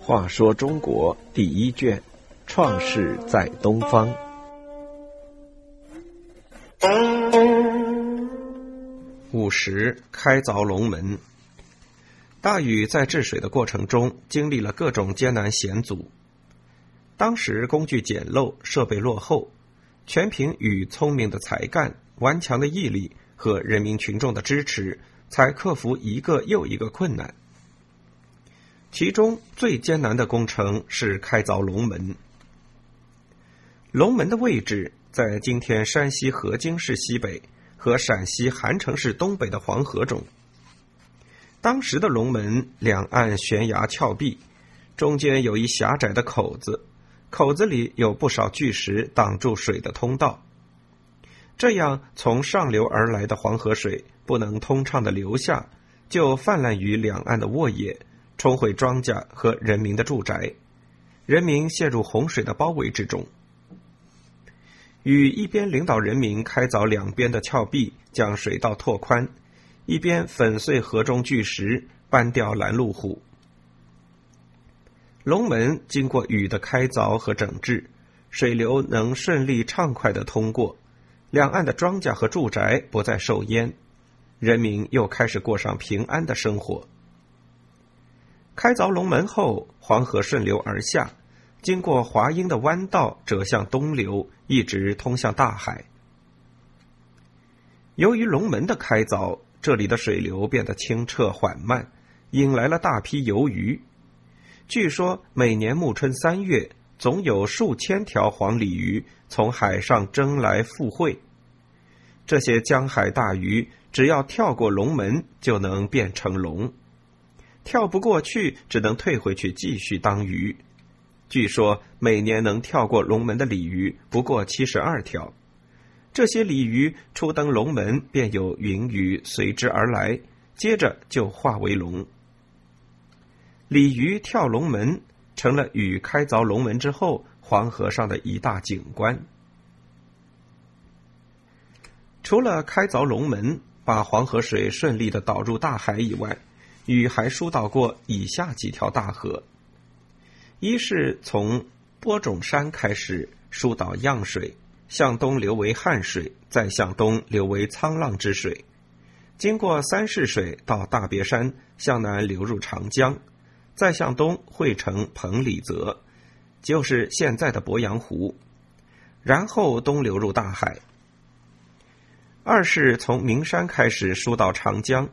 话说中国第一卷，创世在东方。五十开凿龙门。大禹在治水的过程中，经历了各种艰难险阻。当时工具简陋，设备落后，全凭禹聪明的才干、顽强的毅力和人民群众的支持，才克服一个又一个困难。其中最艰难的工程是开凿龙门。龙门的位置在今天山西河津市西北和陕西韩城市东北的黄河中。当时的龙门两岸悬崖峭壁，中间有一狭窄的口子，口子里有不少巨石挡住水的通道。这样，从上流而来的黄河水不能通畅的流下，就泛滥于两岸的沃野。冲毁庄稼和人民的住宅，人民陷入洪水的包围之中。禹一边领导人民开凿两边的峭壁，将水道拓宽，一边粉碎河中巨石，搬掉拦路虎。龙门经过禹的开凿和整治，水流能顺利畅快的通过，两岸的庄稼和住宅不再受淹，人民又开始过上平安的生活。开凿龙门后，黄河顺流而下，经过华阴的弯道，折向东流，一直通向大海。由于龙门的开凿，这里的水流变得清澈缓慢，引来了大批游鱼。据说每年暮春三月，总有数千条黄鲤鱼从海上争来赴会。这些江海大鱼，只要跳过龙门，就能变成龙。跳不过去，只能退回去继续当鱼。据说每年能跳过龙门的鲤鱼不过七十二条，这些鲤鱼初登龙门，便有云鱼随之而来，接着就化为龙。鲤鱼跳龙门，成了禹开凿龙门之后黄河上的一大景观。除了开凿龙门，把黄河水顺利的导入大海以外，禹还疏导过以下几条大河：一是从播种山开始疏导漾水，向东流为汉水，再向东流为沧浪之水，经过三市水到大别山，向南流入长江，再向东汇成彭蠡泽，就是现在的鄱阳湖，然后东流入大海。二是从名山开始疏导长江。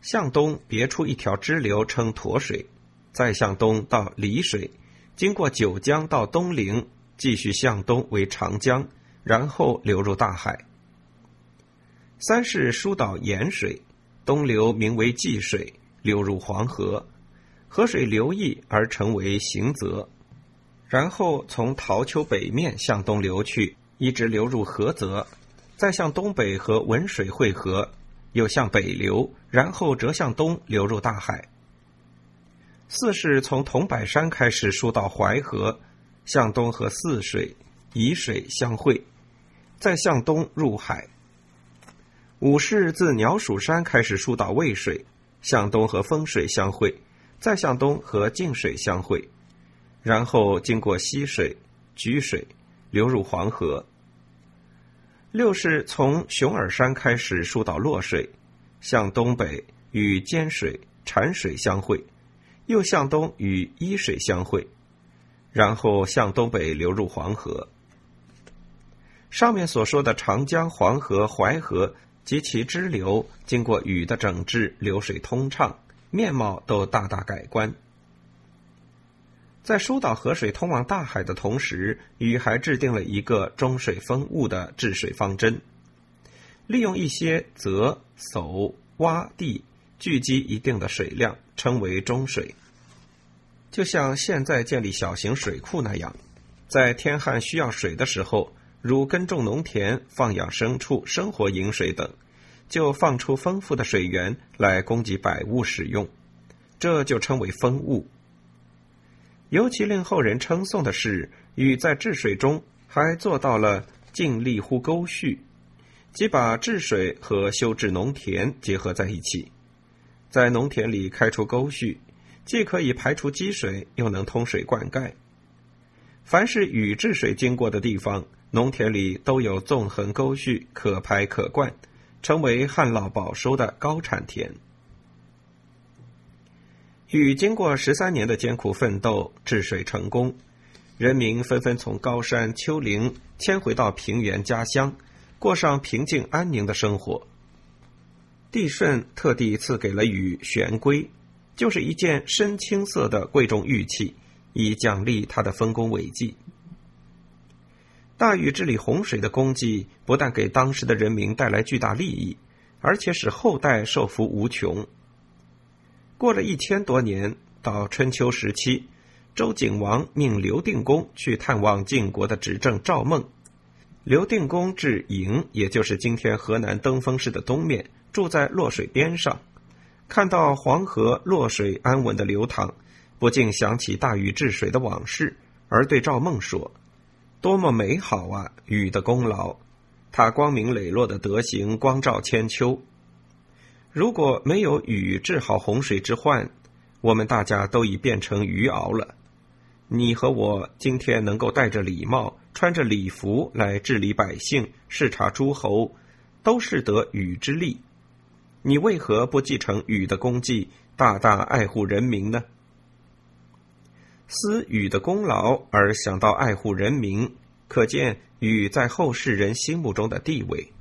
向东别出一条支流，称沱水；再向东到澧水，经过九江到东陵，继续向东为长江，然后流入大海。三是疏导盐水，东流名为济水，流入黄河，河水流溢而成为行泽，然后从陶丘北面向东流去，一直流入菏泽，再向东北和文水汇合。又向北流，然后折向东流入大海。四是从桐柏山开始疏导淮河，向东和泗水、沂水相会，再向东入海。五是自鸟鼠山开始疏导渭水，向东和丰水相会，再向东和泾水相会，然后经过溪水、沮水，流入黄河。六是从熊耳山开始疏导洛水，向东北与尖水、禅水相会，又向东与伊水相会，然后向东北流入黄河。上面所说的长江、黄河、淮河及其支流，经过禹的整治，流水通畅，面貌都大大改观。在疏导河水通往大海的同时，禹还制定了一个中水封务的治水方针，利用一些泽、叟、洼地聚集一定的水量，称为中水。就像现在建立小型水库那样，在天旱需要水的时候，如耕种农田、放养牲畜、生活饮水等，就放出丰富的水源来供给百物使用，这就称为丰物。尤其令后人称颂的是，禹在治水中还做到了尽力乎沟序，即把治水和修治农田结合在一起，在农田里开出沟渠，既可以排除积水，又能通水灌溉。凡是禹治水经过的地方，农田里都有纵横沟渠，可排可灌，成为旱涝保收的高产田。禹经过十三年的艰苦奋斗，治水成功，人民纷纷从高山丘陵迁回到平原家乡。过上平静安宁的生活。帝舜特地赐给了禹玄龟，就是一件深青色的贵重玉器，以奖励他的丰功伟绩。大禹治理洪水的功绩，不但给当时的人民带来巨大利益，而且使后代受福无穷。过了一千多年，到春秋时期，周景王命刘定公去探望晋国的执政赵孟。刘定公至营，也就是今天河南登封市的东面，住在洛水边上，看到黄河洛水安稳的流淌，不禁想起大禹治水的往事，而对赵孟说：“多么美好啊！禹的功劳，他光明磊落的德行光照千秋。如果没有禹治好洪水之患，我们大家都已变成鱼熬了。你和我今天能够戴着礼帽。”穿着礼服来治理百姓、视察诸侯，都是得禹之力。你为何不继承禹的功绩，大大爱护人民呢？思禹的功劳而想到爱护人民，可见禹在后世人心目中的地位。